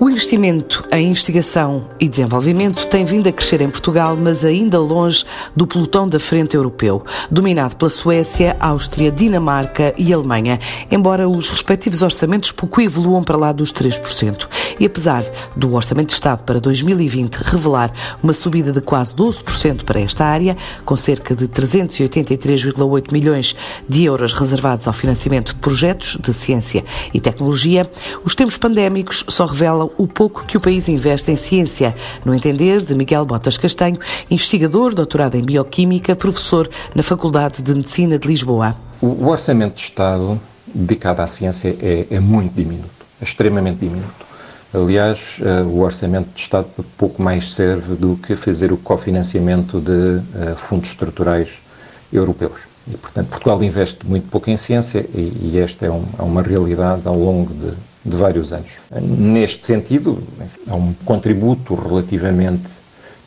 O investimento em investigação e desenvolvimento tem vindo a crescer em Portugal, mas ainda longe do pelotão da frente europeu, dominado pela Suécia, Áustria, Dinamarca e Alemanha, embora os respectivos orçamentos pouco evoluam para lá dos 3%. E apesar do Orçamento de Estado para 2020 revelar uma subida de quase 12% para esta área, com cerca de 383,8 milhões de euros reservados ao financiamento de projetos de ciência e tecnologia, os tempos pandémicos só revelam o pouco que o país investe em ciência, no entender de Miguel Botas Castanho, investigador, doutorado em Bioquímica, professor na Faculdade de Medicina de Lisboa. O orçamento de Estado dedicado à ciência é, é muito diminuto, é extremamente diminuto. Aliás, uh, o orçamento de Estado pouco mais serve do que fazer o cofinanciamento de uh, fundos estruturais europeus. E, portanto, Portugal investe muito pouco em ciência e, e esta é, um, é uma realidade ao longo de, de vários anos. Neste sentido, há um contributo relativamente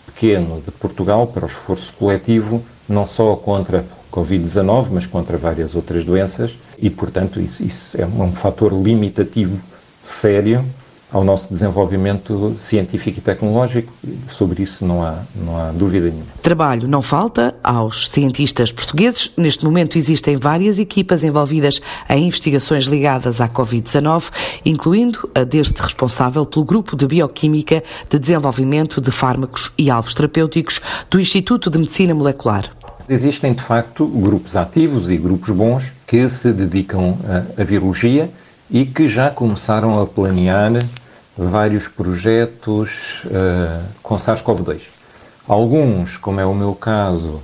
pequeno de Portugal para o esforço coletivo, não só contra a Covid-19, mas contra várias outras doenças, e, portanto, isso, isso é um fator limitativo sério ao nosso desenvolvimento científico e tecnológico. Sobre isso não há, não há dúvida nenhuma. Trabalho não falta aos cientistas portugueses. Neste momento existem várias equipas envolvidas em investigações ligadas à Covid-19, incluindo a deste responsável pelo Grupo de Bioquímica de Desenvolvimento de Fármacos e Alvos Terapêuticos do Instituto de Medicina Molecular. Existem, de facto, grupos ativos e grupos bons que se dedicam à virologia e que já começaram a planear vários projetos uh, com SARS-CoV-2. Alguns, como é o meu caso,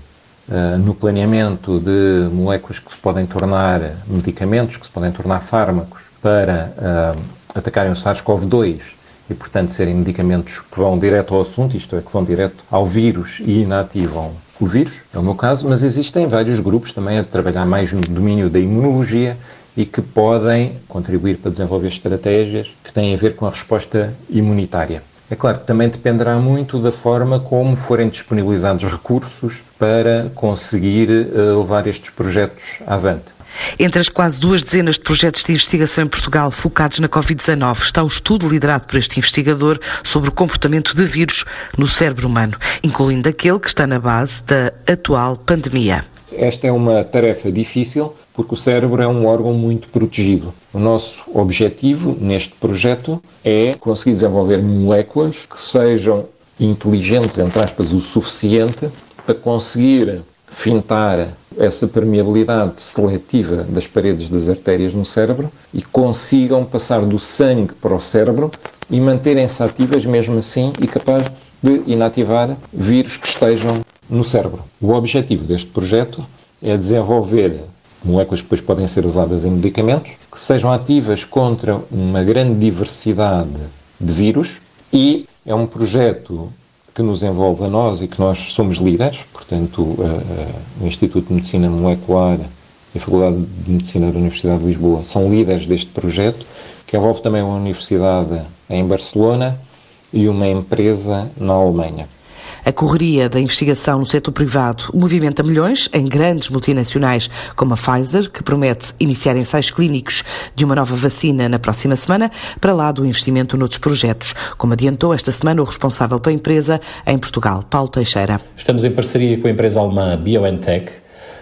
uh, no planeamento de moléculas que se podem tornar medicamentos, que se podem tornar fármacos para uh, atacarem o SARS-CoV-2 e, portanto, serem medicamentos que vão direto ao assunto, isto é, que vão direto ao vírus e inativam o vírus, é o meu caso, mas existem vários grupos também a trabalhar mais no domínio da imunologia e que podem contribuir para desenvolver estratégias que têm a ver com a resposta imunitária. É claro que também dependerá muito da forma como forem disponibilizados recursos para conseguir uh, levar estes projetos avante. Entre as quase duas dezenas de projetos de investigação em Portugal focados na Covid-19 está o estudo liderado por este investigador sobre o comportamento de vírus no cérebro humano, incluindo aquele que está na base da atual pandemia. Esta é uma tarefa difícil porque o cérebro é um órgão muito protegido. O nosso objetivo neste projeto é conseguir desenvolver moléculas que sejam inteligentes, entre aspas, o suficiente para conseguir fintar essa permeabilidade seletiva das paredes das artérias no cérebro e consigam passar do sangue para o cérebro e manterem-se ativas mesmo assim e capazes de inativar vírus que estejam no cérebro. O objetivo deste projeto é desenvolver moléculas que depois podem ser usadas em medicamentos, que sejam ativas contra uma grande diversidade de vírus e é um projeto que nos envolve a nós e que nós somos líderes, portanto, uh, uh, o Instituto de Medicina Molecular e a Faculdade de Medicina da Universidade de Lisboa são líderes deste projeto, que envolve também uma universidade em Barcelona e uma empresa na Alemanha. A correria da investigação no setor privado movimenta milhões em grandes multinacionais como a Pfizer, que promete iniciar ensaios clínicos de uma nova vacina na próxima semana, para lá do investimento noutros projetos, como adiantou esta semana o responsável pela empresa em Portugal, Paulo Teixeira. Estamos em parceria com a empresa alemã BioNTech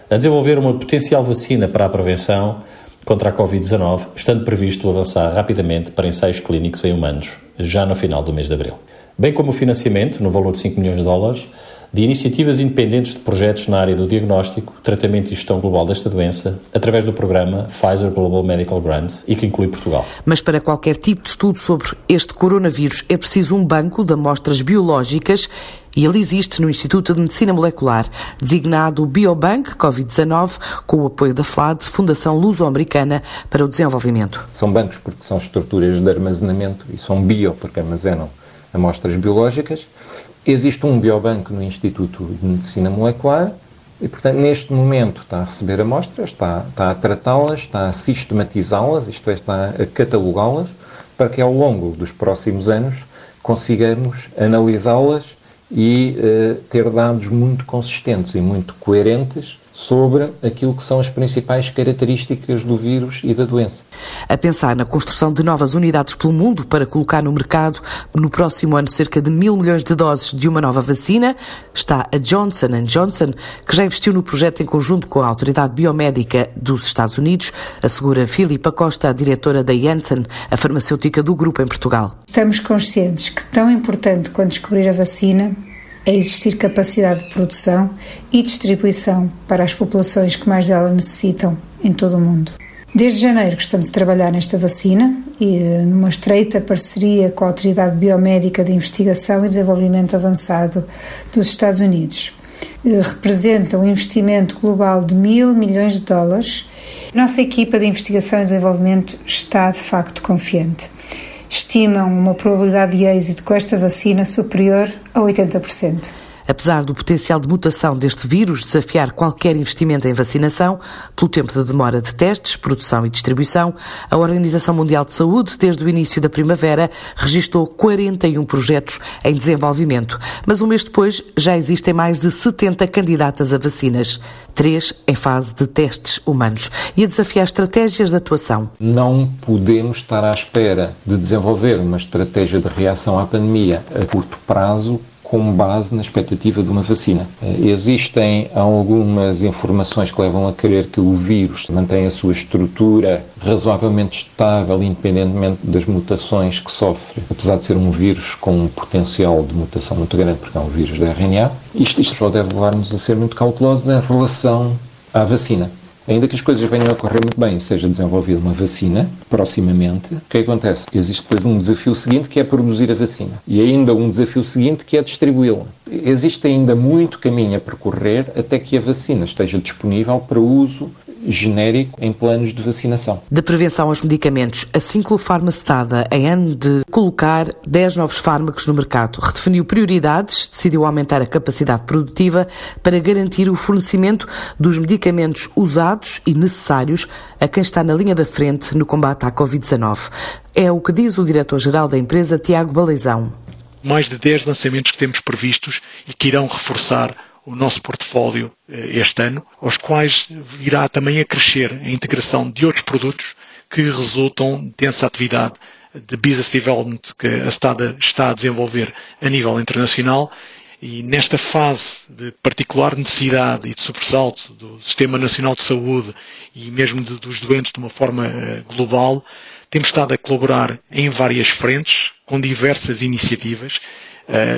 a desenvolver uma potencial vacina para a prevenção contra a Covid-19, estando previsto avançar rapidamente para ensaios clínicos em humanos, já no final do mês de abril bem como o financiamento, no valor de 5 milhões de dólares, de iniciativas independentes de projetos na área do diagnóstico, tratamento e gestão global desta doença, através do programa Pfizer Global Medical Grants e que inclui Portugal. Mas para qualquer tipo de estudo sobre este coronavírus é preciso um banco de amostras biológicas e ele existe no Instituto de Medicina Molecular, designado Biobank Covid-19, com o apoio da FLAD, Fundação Luso-Americana para o Desenvolvimento. São bancos porque são estruturas de armazenamento e são bio porque armazenam amostras biológicas. Existe um biobanco no Instituto de Medicina Molecular e, portanto, neste momento está a receber amostras, está, está a tratá-las, está a sistematizá-las, isto é, está a catalogá-las, para que ao longo dos próximos anos consigamos analisá-las e uh, ter dados muito consistentes e muito coerentes sobre aquilo que são as principais características do vírus e da doença. A pensar na construção de novas unidades pelo mundo para colocar no mercado no próximo ano cerca de mil milhões de doses de uma nova vacina, está a Johnson Johnson, que já investiu no projeto em conjunto com a Autoridade Biomédica dos Estados Unidos, assegura Filipa Costa, a diretora da Janssen, a farmacêutica do grupo em Portugal. Estamos conscientes que tão importante quanto descobrir a vacina é existir capacidade de produção e distribuição para as populações que mais dela necessitam em todo o mundo. Desde janeiro que estamos a trabalhar nesta vacina e eh, numa estreita parceria com a Autoridade Biomédica de Investigação e Desenvolvimento Avançado dos Estados Unidos. Eh, representa um investimento global de mil milhões de dólares. Nossa equipa de investigação e desenvolvimento está de facto confiante estimam uma probabilidade de êxito com esta vacina superior a 80%. Apesar do potencial de mutação deste vírus desafiar qualquer investimento em vacinação, pelo tempo de demora de testes, produção e distribuição, a Organização Mundial de Saúde, desde o início da primavera, registrou 41 projetos em desenvolvimento. Mas um mês depois já existem mais de 70 candidatas a vacinas, três em fase de testes humanos, e a desafiar estratégias de atuação. Não podemos estar à espera de desenvolver uma estratégia de reação à pandemia a curto prazo com base na expectativa de uma vacina. Eh, existem algumas informações que levam a crer que o vírus mantém a sua estrutura razoavelmente estável, independentemente das mutações que sofre, apesar de ser um vírus com um potencial de mutação muito grande, porque é um vírus de RNA. Isto, isto só deve levar-nos a ser muito cautelosos em relação à vacina. Ainda que as coisas venham a correr muito bem seja desenvolvida uma vacina proximamente, o que acontece? Existe depois um desafio seguinte que é produzir a vacina e ainda um desafio seguinte que é distribuí-la. Existe ainda muito caminho a percorrer até que a vacina esteja disponível para uso genérico em planos de vacinação. De prevenção aos medicamentos, a Cinclofarmacetada, em ano de colocar 10 novos fármacos no mercado, redefiniu prioridades, decidiu aumentar a capacidade produtiva para garantir o fornecimento dos medicamentos usados e necessários a quem está na linha da frente no combate à Covid-19. É o que diz o diretor-geral da empresa, Tiago Baleizão. Mais de 10 lançamentos que temos previstos e que irão reforçar o nosso portfólio eh, este ano, aos quais virá também a crescer a integração de outros produtos que resultam dessa atividade de business development que a Stada está a desenvolver a nível internacional. E nesta fase de particular necessidade e de sobressalto do Sistema Nacional de Saúde e mesmo de, dos doentes de uma forma uh, global, temos estado a colaborar em várias frentes, com diversas iniciativas,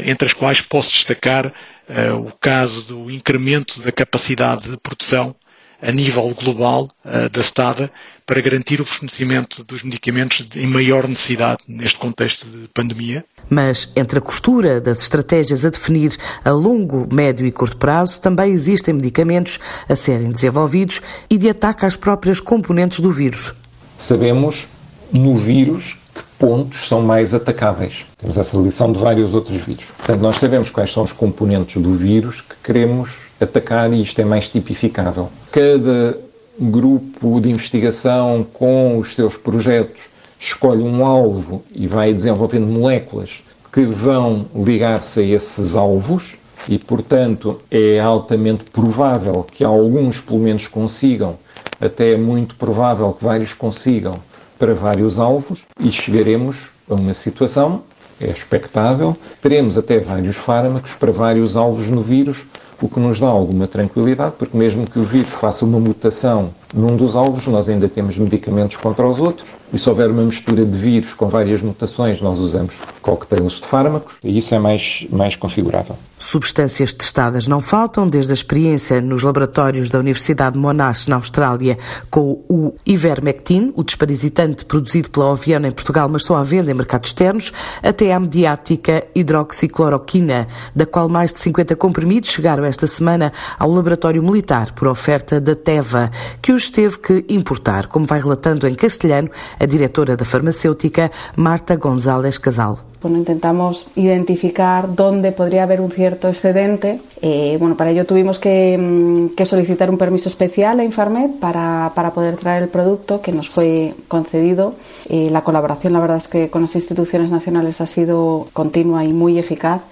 entre as quais posso destacar uh, o caso do incremento da capacidade de produção a nível global uh, da STADA para garantir o fornecimento dos medicamentos em maior necessidade neste contexto de pandemia. Mas entre a costura das estratégias a definir a longo, médio e curto prazo, também existem medicamentos a serem desenvolvidos e de ataque às próprias componentes do vírus. Sabemos no vírus que pontos são mais atacáveis. Temos essa lição de vários outros vírus. Portanto, nós sabemos quais são os componentes do vírus que queremos atacar e isto é mais tipificável. Cada grupo de investigação com os seus projetos escolhe um alvo e vai desenvolvendo moléculas que vão ligar-se a esses alvos e, portanto, é altamente provável que alguns, pelo menos, consigam, até é muito provável que vários consigam para vários alvos e chegaremos a uma situação, é expectável, teremos até vários fármacos para vários alvos no vírus, o que nos dá alguma tranquilidade, porque mesmo que o vírus faça uma mutação num dos alvos, nós ainda temos medicamentos contra os outros, e se houver uma mistura de vírus com várias mutações, nós usamos coquetéis de fármacos, e isso é mais, mais configurável. Substâncias testadas não faltam, desde a experiência nos laboratórios da Universidade Monash, na Austrália, com o Ivermectin, o desparasitante produzido pela Oviana em Portugal, mas só à venda em mercados externos, até à mediática hidroxicloroquina, da qual mais de 50 comprimidos chegaram esta semana ao laboratório militar por oferta da Teva, que os teve que importar, como vai relatando em castelhano a diretora da farmacêutica Marta González Casal. Bueno, intentamos identificar dónde podría haber un cierto excedente. Eh, bueno, para ello tuvimos que, mm, que, solicitar un permiso especial a Infarmed para, para, poder traer el producto que nos fue concedido. Eh, la colaboración, la verdad es que con las instituciones nacionales ha sido continua y muy eficaz.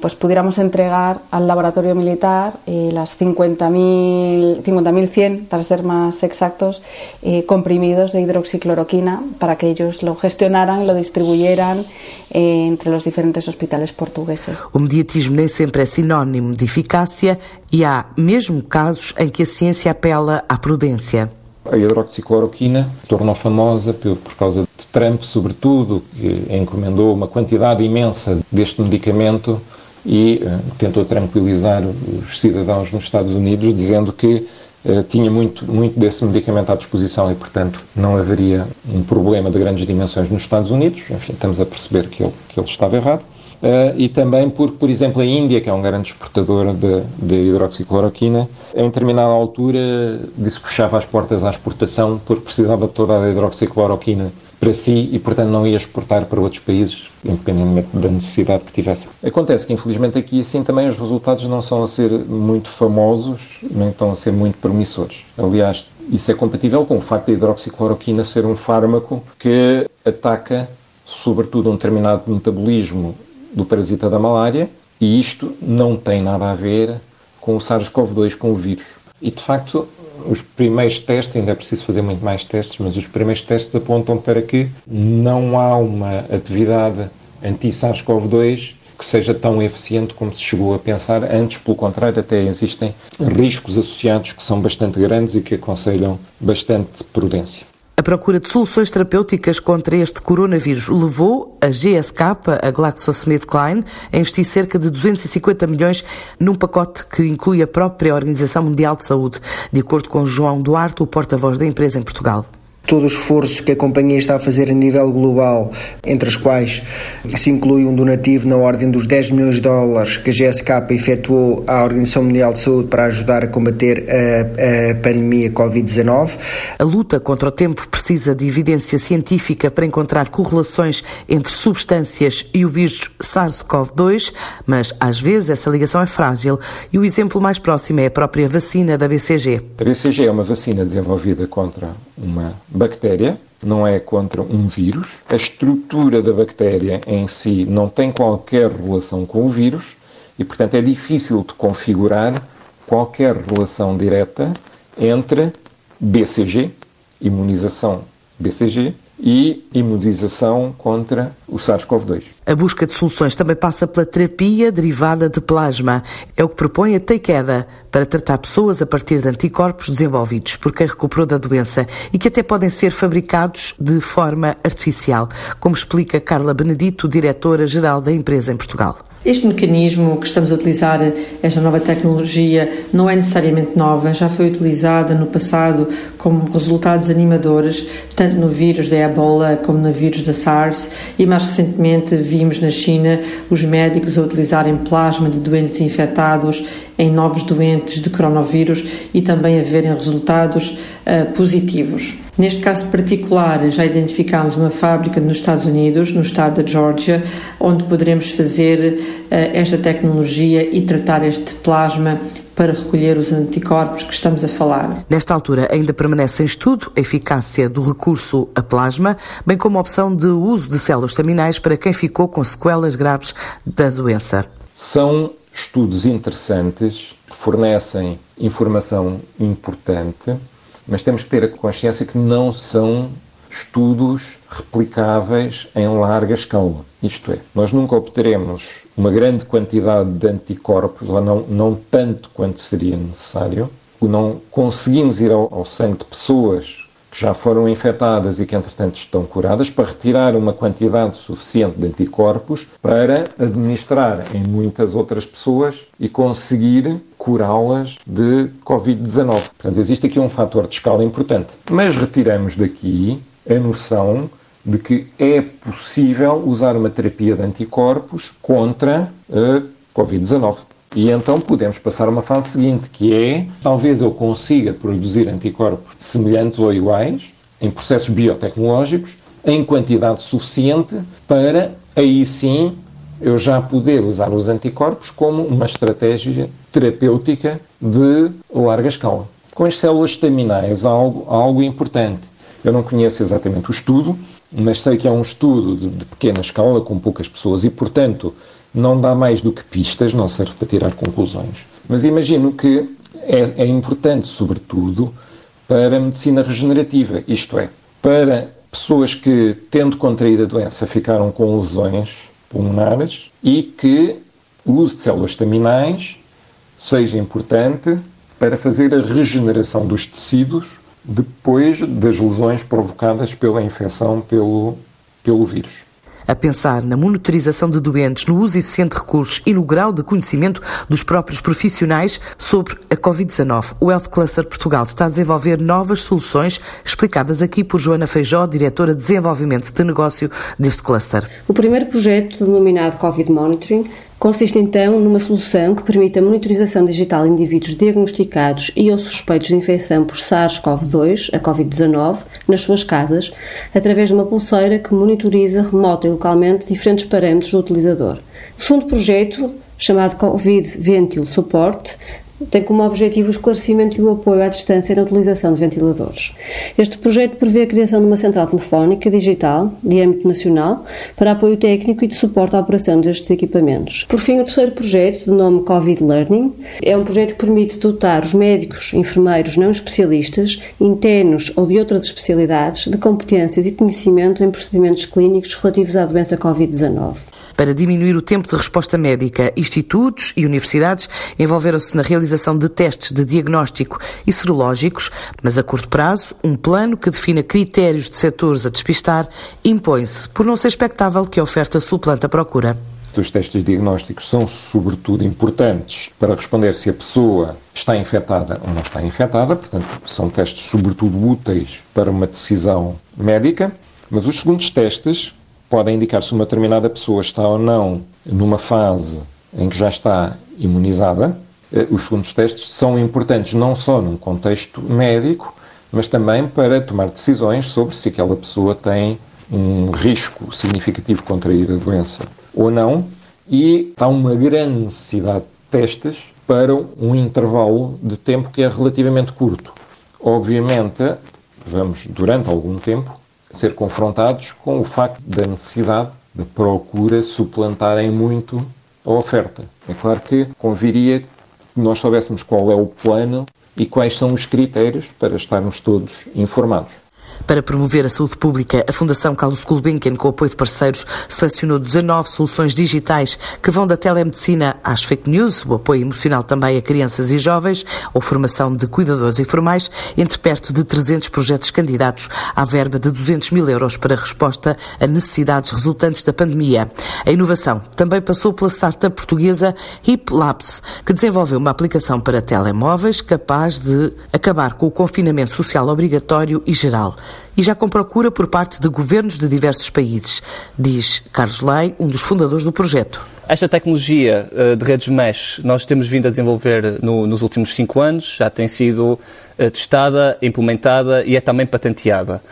Pues pudiéramos entregar al laboratorio militar eh, las 50.100, 50 para ser más exactos, eh, comprimidos de hidroxicloroquina para que ellos lo gestionaran lo distribuyeran eh, entre los diferentes hospitales portugueses. O mediatismo nem sempre é sinónimo de eficácia e há mesmo casos em que a ciência apela à prudência. A hidroxicloroquina tornou famosa por, por causa de Trump, sobretudo, que encomendou uma quantidade imensa deste medicamento e uh, tentou tranquilizar os cidadãos nos Estados Unidos, dizendo que uh, tinha muito, muito desse medicamento à disposição e, portanto, não haveria um problema de grandes dimensões nos Estados Unidos. Enfim, estamos a perceber que ele, que ele estava errado. Uh, e também porque, por exemplo, a Índia, que é um grande exportador de, de hidroxicloroquina, em determinada altura disse que fechava as portas à exportação porque precisava de toda a hidroxicloroquina para si e, portanto, não ia exportar para outros países, independentemente da necessidade que tivesse. Acontece que, infelizmente, aqui assim também os resultados não são a ser muito famosos, nem estão a ser muito promissores. Aliás, isso é compatível com o facto da hidroxicloroquina ser um fármaco que ataca, sobretudo, um determinado metabolismo do parasita da malária e isto não tem nada a ver com o SARS-CoV-2, com o vírus. E, de facto, os primeiros testes, ainda é preciso fazer muito mais testes, mas os primeiros testes apontam para que não há uma atividade anti-SARS-CoV-2 que seja tão eficiente como se chegou a pensar. Antes, pelo contrário, até existem riscos associados que são bastante grandes e que aconselham bastante prudência. A procura de soluções terapêuticas contra este coronavírus levou a GSK, a GlaxoSmithKline, a investir cerca de 250 milhões num pacote que inclui a própria Organização Mundial de Saúde, de acordo com João Duarte, o porta-voz da empresa em Portugal todo o esforço que a companhia está a fazer a nível global, entre as quais se inclui um donativo na ordem dos 10 milhões de dólares que a GSK efetuou à Organização Mundial de Saúde para ajudar a combater a, a pandemia Covid-19. A luta contra o tempo precisa de evidência científica para encontrar correlações entre substâncias e o vírus SARS-CoV-2, mas às vezes essa ligação é frágil e o exemplo mais próximo é a própria vacina da BCG. A BCG é uma vacina desenvolvida contra uma bactéria, não é contra um vírus. A estrutura da bactéria em si não tem qualquer relação com o vírus e, portanto, é difícil de configurar qualquer relação direta entre BCG, imunização BCG, e imunização contra o SARS-CoV-2. A busca de soluções também passa pela terapia derivada de plasma. É o que propõe a Takeda para tratar pessoas a partir de anticorpos desenvolvidos por quem recuperou da doença e que até podem ser fabricados de forma artificial, como explica Carla Benedito, diretora-geral da empresa em Portugal. Este mecanismo que estamos a utilizar, esta nova tecnologia, não é necessariamente nova, já foi utilizada no passado como resultados animadores, tanto no vírus da Ebola como no vírus da SARS, e mais recentemente vimos na China os médicos a utilizarem plasma de doentes infectados em novos doentes de coronavírus e também a verem resultados uh, positivos. Neste caso particular, já identificámos uma fábrica nos Estados Unidos, no estado da Geórgia, onde poderemos fazer uh, esta tecnologia e tratar este plasma para recolher os anticorpos que estamos a falar. Nesta altura, ainda permanece em estudo a eficácia do recurso a plasma, bem como a opção de uso de células terminais para quem ficou com sequelas graves da doença. São estudos interessantes que fornecem informação importante, mas temos que ter a consciência que não são estudos replicáveis em larga escala. Isto é, nós nunca obteremos uma grande quantidade de anticorpos, ou não, não tanto quanto seria necessário, não conseguimos ir ao, ao sangue de pessoas que já foram infectadas e que, entretanto, estão curadas, para retirar uma quantidade suficiente de anticorpos para administrar em muitas outras pessoas e conseguir curá-las de Covid-19. Portanto, existe aqui um fator de escala importante. Mas retiramos daqui a noção de que é possível usar uma terapia de anticorpos contra a Covid-19. E então podemos passar a uma fase seguinte, que é talvez eu consiga produzir anticorpos semelhantes ou iguais em processos biotecnológicos em quantidade suficiente para aí sim eu já poder usar os anticorpos como uma estratégia terapêutica de larga escala. Com as células estaminais há algo, há algo importante. Eu não conheço exatamente o estudo, mas sei que é um estudo de, de pequena escala, com poucas pessoas, e, portanto, não dá mais do que pistas, não serve para tirar conclusões. Mas imagino que é, é importante, sobretudo, para a medicina regenerativa, isto é, para pessoas que, tendo contraído a doença, ficaram com lesões pulmonares e que o uso de células estaminais seja importante para fazer a regeneração dos tecidos depois das lesões provocadas pela infecção pelo, pelo vírus a pensar na monitorização de doentes, no uso eficiente de recursos e no grau de conhecimento dos próprios profissionais sobre a Covid-19. O Health Cluster Portugal está a desenvolver novas soluções, explicadas aqui por Joana Feijó, diretora de desenvolvimento de negócio deste cluster. O primeiro projeto, denominado Covid Monitoring, Consiste então numa solução que permite a monitorização digital de indivíduos diagnosticados e ou suspeitos de infecção por SARS-CoV-2, a Covid-19, nas suas casas, através de uma pulseira que monitoriza remota e localmente diferentes parâmetros do utilizador. O segundo projeto, chamado Covid Ventil Support, tem como objetivo o esclarecimento e o apoio à distância na utilização de ventiladores. Este projeto prevê a criação de uma central telefónica digital, de âmbito nacional, para apoio técnico e de suporte à operação destes equipamentos. Por fim, o terceiro projeto, de nome Covid Learning, é um projeto que permite dotar os médicos, enfermeiros não especialistas, internos ou de outras especialidades, de competências e conhecimento em procedimentos clínicos relativos à doença Covid-19. Para diminuir o tempo de resposta médica, institutos e universidades envolveram-se na realização de testes de diagnóstico e serológicos, mas a curto prazo, um plano que defina critérios de setores a despistar impõe-se, por não ser expectável que a oferta suplanta a procura. Os testes diagnósticos são, sobretudo, importantes para responder se a pessoa está infectada ou não está infectada, portanto, são testes, sobretudo, úteis para uma decisão médica. Mas os segundos testes podem indicar se uma determinada pessoa está ou não numa fase em que já está imunizada. Eh, os segundos testes são importantes não só num contexto médico, mas também para tomar decisões sobre se aquela pessoa tem um risco significativo de contrair a doença ou não. E há uma grande necessidade de testes para um intervalo de tempo que é relativamente curto. Obviamente, vamos, durante algum tempo, ser confrontados com o facto da necessidade da procura suplantarem muito a oferta. É claro que conviria que nós soubéssemos qual é o plano e quais são os critérios para estarmos todos informados. Para promover a saúde pública, a Fundação Carlos Gulbenkian, com apoio de parceiros, selecionou 19 soluções digitais que vão da telemedicina às fake news, o apoio emocional também a crianças e jovens, ou formação de cuidadores informais, entre perto de 300 projetos candidatos à verba de 200 mil euros para resposta a necessidades resultantes da pandemia. A inovação também passou pela startup portuguesa Hip Labs, que desenvolveu uma aplicação para telemóveis capaz de acabar com o confinamento social obrigatório e geral e já com procura por parte de governos de diversos países, diz Carlos Lei, um dos fundadores do projeto. Esta tecnologia uh, de redes mesh nós temos vindo a desenvolver no, nos últimos cinco anos, já tem sido uh, testada, implementada e é também patenteada,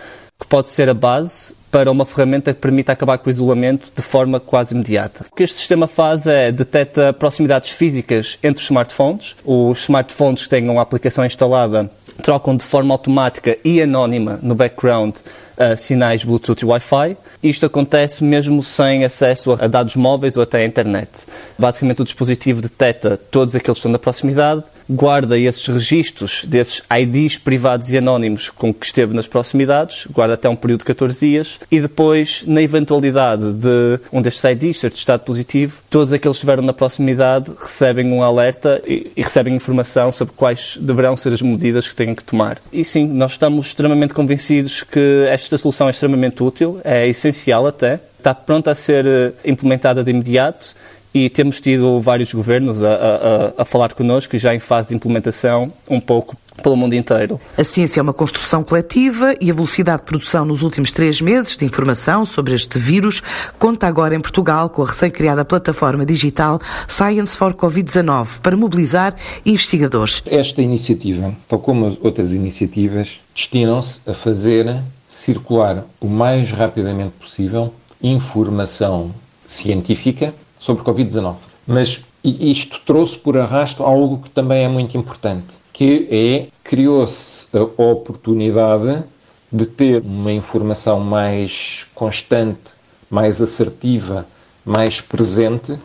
que pode ser a base para uma ferramenta que permita acabar com o isolamento de forma quase imediata. O que este sistema faz é detecta proximidades físicas entre os smartphones. Os smartphones que tenham a aplicação instalada trocam de forma automática e anónima no background uh, sinais Bluetooth e Wi-Fi. Isto acontece mesmo sem acesso a dados móveis ou até a internet. Basicamente, o dispositivo detecta todos aqueles que estão na proximidade, guarda esses registros desses IDs privados e anónimos com que esteve nas proximidades, guarda até um período de 14 dias, e depois, na eventualidade de um destes IDs ser testado positivo, todos aqueles que estiveram na proximidade recebem um alerta e, e recebem informação sobre quais deverão ser as medidas que têm que tomar. E sim, nós estamos extremamente convencidos que esta solução é extremamente útil, é essencial até, está pronta a ser eh, implementada de imediato e temos tido vários governos a, a, a falar connosco, já em fase de implementação, um pouco pelo mundo inteiro. A ciência é uma construção coletiva e a velocidade de produção nos últimos três meses de informação sobre este vírus conta agora em Portugal com a recém-criada plataforma digital Science for Covid-19 para mobilizar investigadores. Esta iniciativa, tal como as outras iniciativas, destinam-se a fazer circular o mais rapidamente possível informação científica sobre Covid-19. Mas isto trouxe por arrasto algo que também é muito importante, que é criou-se a oportunidade de ter uma informação mais constante, mais assertiva, mais presente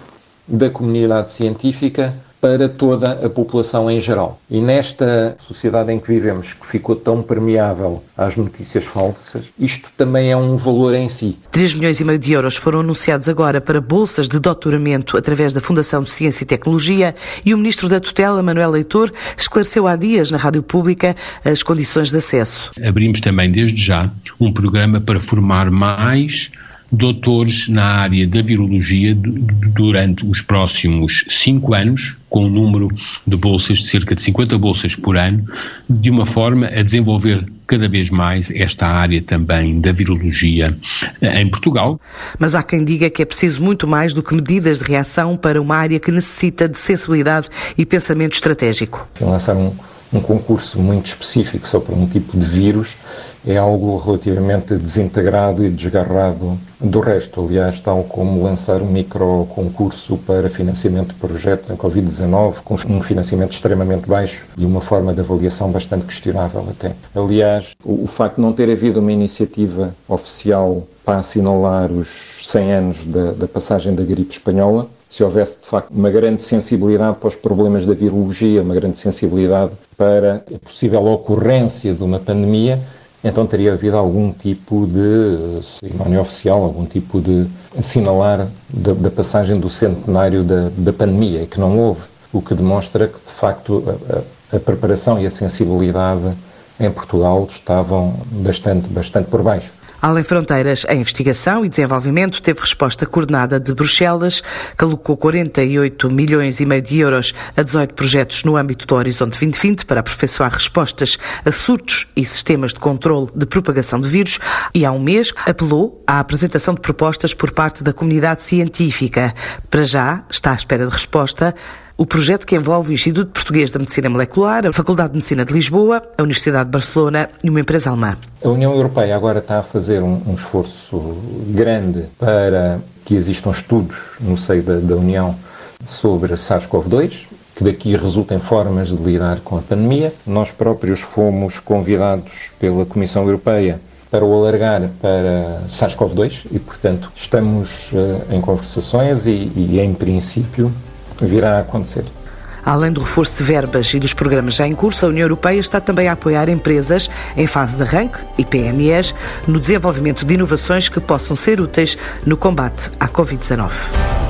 da comunidade científica para toda a população em geral. E nesta sociedade em que vivemos, que ficou tão permeável às notícias falsas, isto também é um valor em si. 3 milhões e meio de euros foram anunciados agora para bolsas de doutoramento através da Fundação de Ciência e Tecnologia e o Ministro da Tutela, Manuel Leitor, esclareceu há dias na Rádio Pública as condições de acesso. Abrimos também desde já um programa para formar mais doutores na área da virologia durante os próximos cinco anos, com um número de bolsas de cerca de 50 bolsas por ano, de uma forma a desenvolver cada vez mais esta área também da virologia eh, em Portugal. Mas há quem diga que é preciso muito mais do que medidas de reação para uma área que necessita de sensibilidade e pensamento estratégico. Lançar um, um concurso muito específico só para um tipo de vírus é algo relativamente desintegrado e desgarrado do resto. Aliás, tal como lançar um micro concurso para financiamento de projetos em Covid-19 com um financiamento extremamente baixo e uma forma de avaliação bastante questionável até. Aliás, o, o facto de não ter havido uma iniciativa oficial para assinalar os 100 anos da, da passagem da gripe espanhola se houvesse de facto uma grande sensibilidade para os problemas da virologia, uma grande sensibilidade para a possível ocorrência de uma pandemia, então teria havido algum tipo de cerimónia oficial, algum tipo de assinalar da, da passagem do centenário da, da pandemia, que não houve, o que demonstra que de facto a, a, a preparação e a sensibilidade em Portugal estavam bastante, bastante por baixo. Além fronteiras, a investigação e desenvolvimento teve resposta coordenada de Bruxelas, que alocou 48 milhões e meio de euros a 18 projetos no âmbito do Horizonte 2020 para aperfeiçoar respostas a surtos e sistemas de controle de propagação de vírus e há um mês apelou à apresentação de propostas por parte da comunidade científica. Para já está à espera de resposta o projeto que envolve o Instituto Português da Medicina Molecular, a Faculdade de Medicina de Lisboa, a Universidade de Barcelona e uma empresa alemã. A União Europeia agora está a fazer um, um esforço grande para que existam estudos no seio da, da União sobre SARS-CoV-2, que daqui resultem formas de lidar com a pandemia. Nós próprios fomos convidados pela Comissão Europeia para o alargar para SARS-CoV-2 e, portanto, estamos uh, em conversações e, e, em princípio, virá a acontecer. Além do reforço de verbas e dos programas já em curso, a União Europeia está também a apoiar empresas em fase de arranque e PMEs no desenvolvimento de inovações que possam ser úteis no combate à Covid-19.